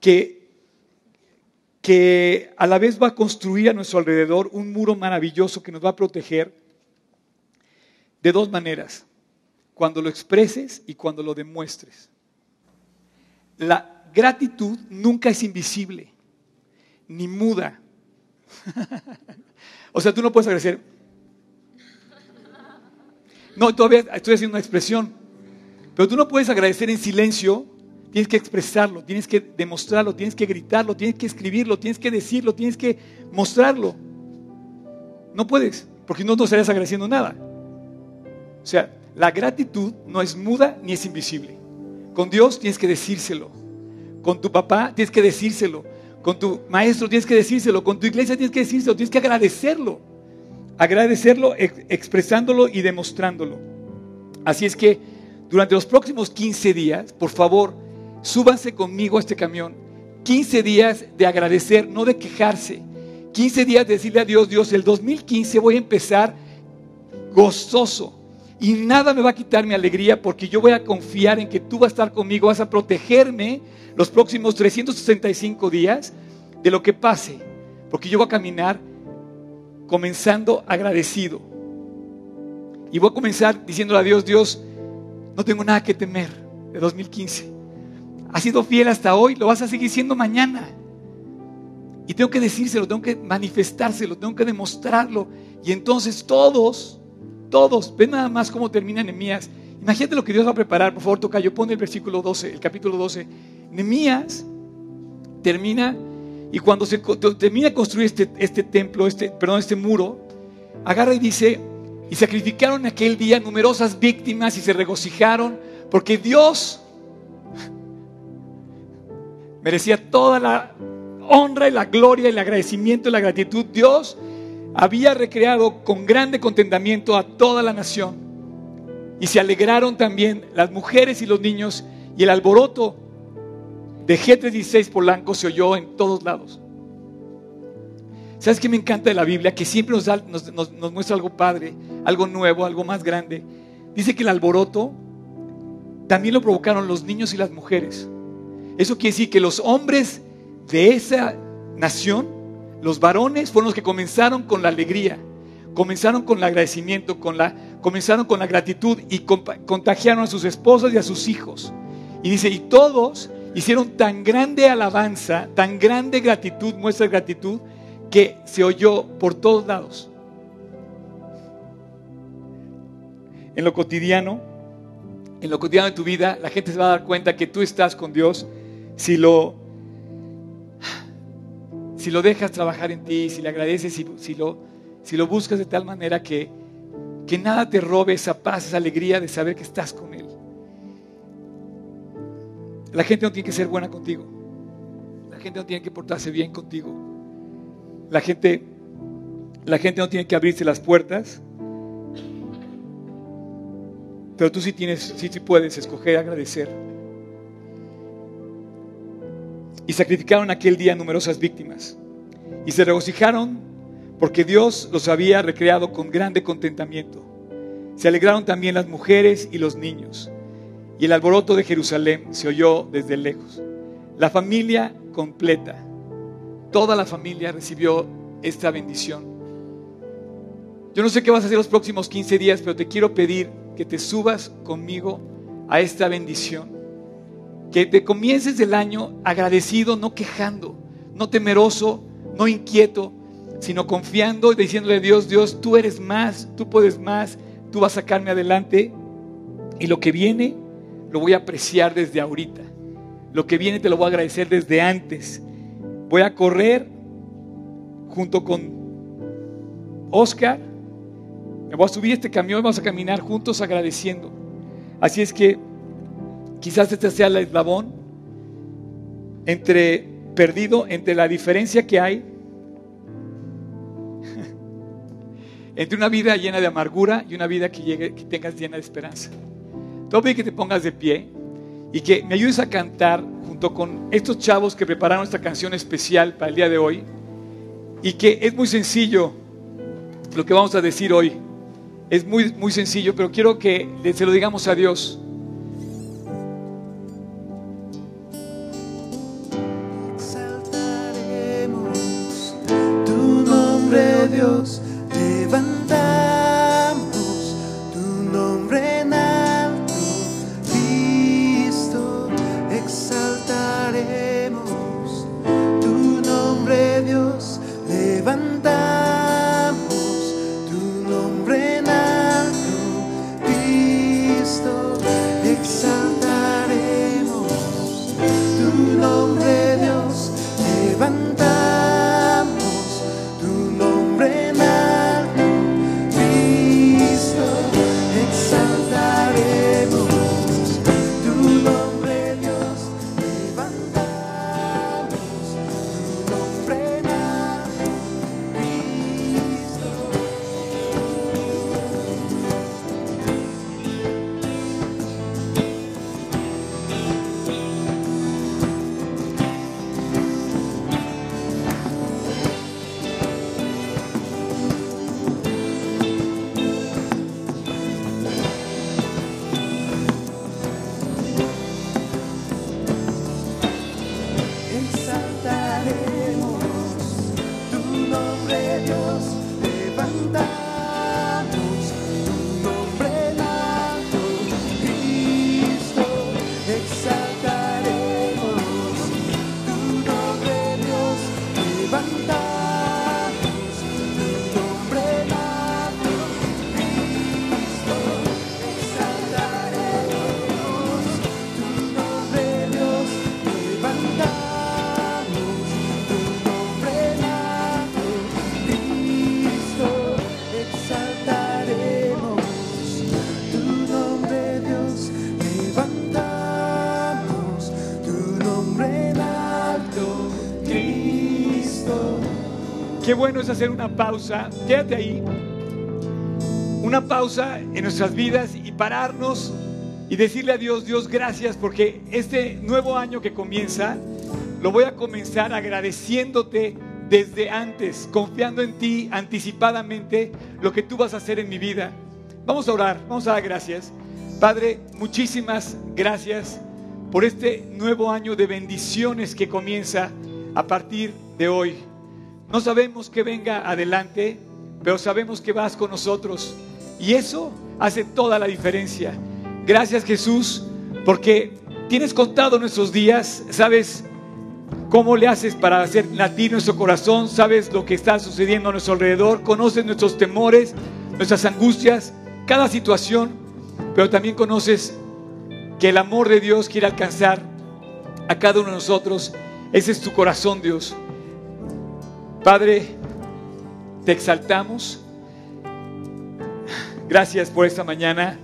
que, que a la vez va a construir a nuestro alrededor un muro maravilloso que nos va a proteger de dos maneras cuando lo expreses y cuando lo demuestres. La gratitud nunca es invisible, ni muda. <laughs> o sea, tú no puedes agradecer. No, todavía estoy haciendo una expresión. Pero tú no puedes agradecer en silencio. tienes que expresarlo, tienes que demostrarlo, tienes que gritarlo, tienes que escribirlo, tienes que decirlo, tienes que mostrarlo. No puedes, porque no, no estarías agradeciendo nada. O sea, la gratitud no es muda ni es invisible. Con Dios tienes que decírselo. Con tu papá tienes que decírselo. Con tu maestro tienes que decírselo. Con tu iglesia tienes que decírselo. Tienes que agradecerlo. Agradecerlo expresándolo y demostrándolo. Así es que durante los próximos 15 días, por favor, súbanse conmigo a este camión. 15 días de agradecer, no de quejarse. 15 días de decirle a Dios, Dios, el 2015 voy a empezar gozoso y nada me va a quitar mi alegría porque yo voy a confiar en que tú vas a estar conmigo, vas a protegerme los próximos 365 días de lo que pase. Porque yo voy a caminar comenzando agradecido. Y voy a comenzar diciéndole a Dios, Dios, no tengo nada que temer de 2015. Has sido fiel hasta hoy, lo vas a seguir siendo mañana. Y tengo que decírselo, tengo que manifestárselo, tengo que demostrarlo. Y entonces todos todos. Ven nada más cómo termina Nehemías. Imagínate lo que Dios va a preparar. Por favor, toca. Yo pone el versículo 12, el capítulo 12. Nehemías termina y cuando se termina de construir este, este templo, este, perdón, este muro, agarra y dice, y sacrificaron aquel día numerosas víctimas y se regocijaron porque Dios merecía toda la honra y la gloria el agradecimiento y la gratitud. Dios había recreado con grande contentamiento a toda la nación. Y se alegraron también las mujeres y los niños, y el alboroto de G316 Polanco se oyó en todos lados. ¿Sabes qué me encanta de la Biblia? Que siempre nos, nos muestra algo padre, algo nuevo, algo más grande. Dice que el alboroto también lo provocaron los niños y las mujeres. Eso quiere decir que los hombres de esa nación los varones fueron los que comenzaron con la alegría, comenzaron con el agradecimiento, con la, comenzaron con la gratitud y contagiaron a sus esposas y a sus hijos. Y dice, y todos hicieron tan grande alabanza, tan grande gratitud, muestra de gratitud, que se oyó por todos lados. En lo cotidiano, en lo cotidiano de tu vida, la gente se va a dar cuenta que tú estás con Dios si lo si lo dejas trabajar en ti, si le agradeces, si, lo, si lo buscas de tal manera que, que nada te robe esa paz, esa alegría de saber que estás con Él. La gente no tiene que ser buena contigo. La gente no tiene que portarse bien contigo. La gente, la gente no tiene que abrirse las puertas. Pero tú sí tienes, sí, sí puedes escoger agradecer y sacrificaron aquel día numerosas víctimas. Y se regocijaron porque Dios los había recreado con grande contentamiento. Se alegraron también las mujeres y los niños. Y el alboroto de Jerusalén se oyó desde lejos. La familia completa, toda la familia recibió esta bendición. Yo no sé qué vas a hacer los próximos 15 días, pero te quiero pedir que te subas conmigo a esta bendición que te comiences el año agradecido, no quejando, no temeroso, no inquieto, sino confiando y diciéndole a Dios, Dios, tú eres más, tú puedes más, tú vas a sacarme adelante y lo que viene lo voy a apreciar desde ahorita. Lo que viene te lo voy a agradecer desde antes. Voy a correr junto con Oscar. Me voy a subir este camión y vamos a caminar juntos agradeciendo. Así es que Quizás este sea el eslabón entre perdido entre la diferencia que hay <laughs> entre una vida llena de amargura y una vida que, llegue, que tengas llena de esperanza. Te voy que te pongas de pie y que me ayudes a cantar junto con estos chavos que prepararon esta canción especial para el día de hoy y que es muy sencillo lo que vamos a decir hoy. Es muy, muy sencillo, pero quiero que se lo digamos a Dios. Dios, bueno es hacer una pausa. Quédate ahí. Una pausa en nuestras vidas y pararnos y decirle a Dios, Dios, gracias porque este nuevo año que comienza, lo voy a comenzar agradeciéndote desde antes, confiando en ti anticipadamente lo que tú vas a hacer en mi vida. Vamos a orar, vamos a dar gracias. Padre, muchísimas gracias por este nuevo año de bendiciones que comienza a partir de hoy. No sabemos que venga adelante, pero sabemos que vas con nosotros. Y eso hace toda la diferencia. Gracias Jesús, porque tienes contado nuestros días, sabes cómo le haces para hacer latir nuestro corazón, sabes lo que está sucediendo a nuestro alrededor, conoces nuestros temores, nuestras angustias, cada situación, pero también conoces que el amor de Dios quiere alcanzar a cada uno de nosotros. Ese es tu corazón, Dios. Padre, te exaltamos. Gracias por esta mañana.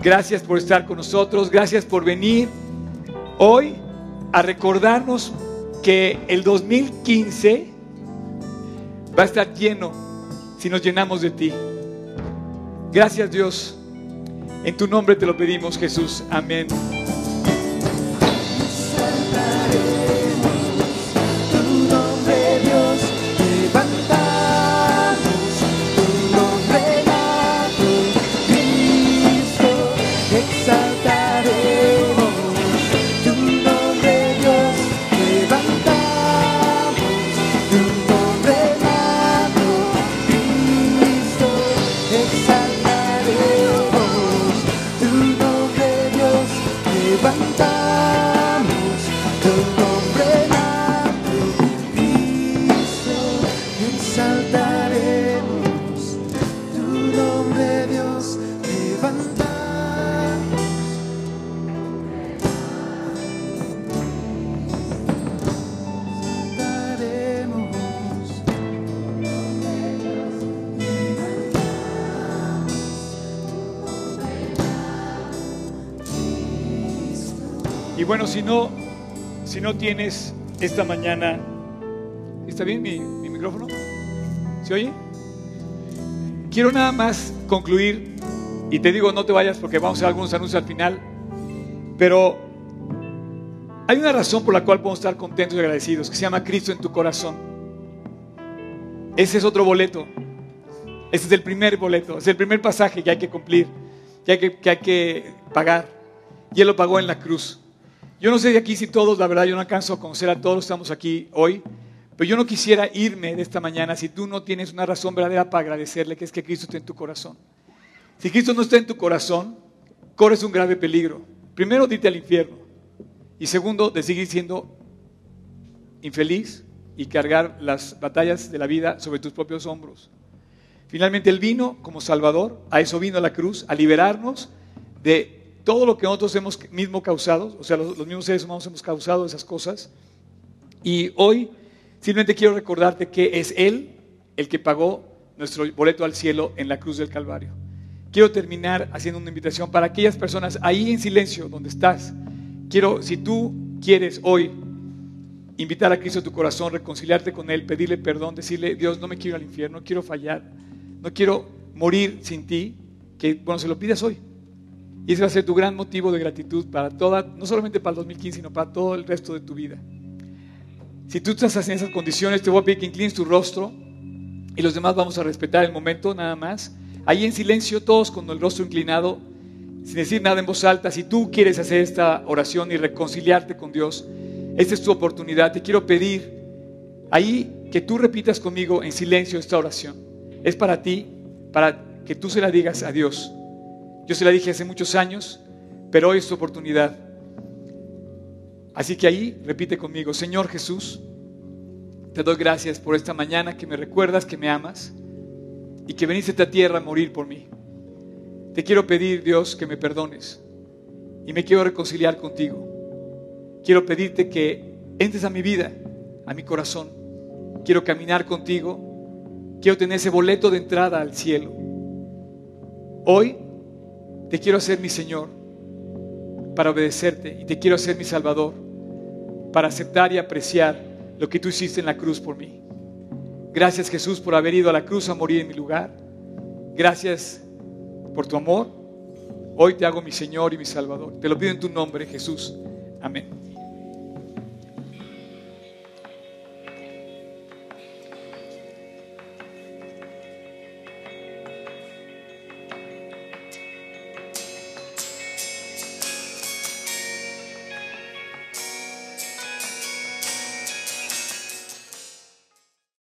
Gracias por estar con nosotros. Gracias por venir hoy a recordarnos que el 2015 va a estar lleno si nos llenamos de ti. Gracias Dios. En tu nombre te lo pedimos Jesús. Amén. Bueno, si no, si no tienes esta mañana, ¿está bien mi, mi micrófono? ¿Se oye? Quiero nada más concluir, y te digo no te vayas porque vamos a hacer algunos anuncios al final, pero hay una razón por la cual podemos estar contentos y agradecidos, que se llama Cristo en tu corazón. Ese es otro boleto. Ese es el primer boleto, es el primer pasaje que hay que cumplir, que hay que, que, hay que pagar. Y Él lo pagó en la cruz. Yo no sé de aquí si todos, la verdad, yo no alcanzo a conocer a todos los que estamos aquí hoy, pero yo no quisiera irme de esta mañana si tú no tienes una razón verdadera para agradecerle, que es que Cristo esté en tu corazón. Si Cristo no está en tu corazón, corres un grave peligro. Primero, dite al infierno. Y segundo, de seguir siendo infeliz y cargar las batallas de la vida sobre tus propios hombros. Finalmente, Él vino como Salvador, a eso vino la cruz, a liberarnos de todo lo que nosotros hemos mismo causado, o sea, los, los, mismos seres humanos hemos causado esas cosas. Y hoy simplemente quiero recordarte que es Él el que pagó nuestro boleto al cielo en la cruz del Calvario. Quiero terminar haciendo una invitación para aquellas personas ahí en silencio donde estás. Quiero, si tú quieres hoy invitar a Cristo a tu corazón, reconciliarte con Él, pedirle perdón, decirle, Dios, no me quiero al infierno, no quiero fallar, no quiero morir sin ti, que bueno, se lo pidas hoy. Y ese va a ser tu gran motivo de gratitud para toda, no solamente para el 2015, sino para todo el resto de tu vida. Si tú estás en esas condiciones, te voy a pedir que inclines tu rostro y los demás vamos a respetar el momento nada más. Ahí en silencio, todos con el rostro inclinado, sin decir nada en voz alta. Si tú quieres hacer esta oración y reconciliarte con Dios, esta es tu oportunidad. Te quiero pedir ahí que tú repitas conmigo en silencio esta oración. Es para ti, para que tú se la digas a Dios. Yo se la dije hace muchos años, pero hoy es tu oportunidad. Así que ahí repite conmigo, Señor Jesús, te doy gracias por esta mañana que me recuerdas que me amas y que veniste a esta tierra a morir por mí. Te quiero pedir, Dios, que me perdones y me quiero reconciliar contigo. Quiero pedirte que entres a mi vida, a mi corazón. Quiero caminar contigo. Quiero tener ese boleto de entrada al cielo. Hoy te quiero hacer mi Señor para obedecerte y te quiero hacer mi Salvador para aceptar y apreciar lo que tú hiciste en la cruz por mí. Gracias Jesús por haber ido a la cruz a morir en mi lugar. Gracias por tu amor. Hoy te hago mi Señor y mi Salvador. Te lo pido en tu nombre, Jesús. Amén.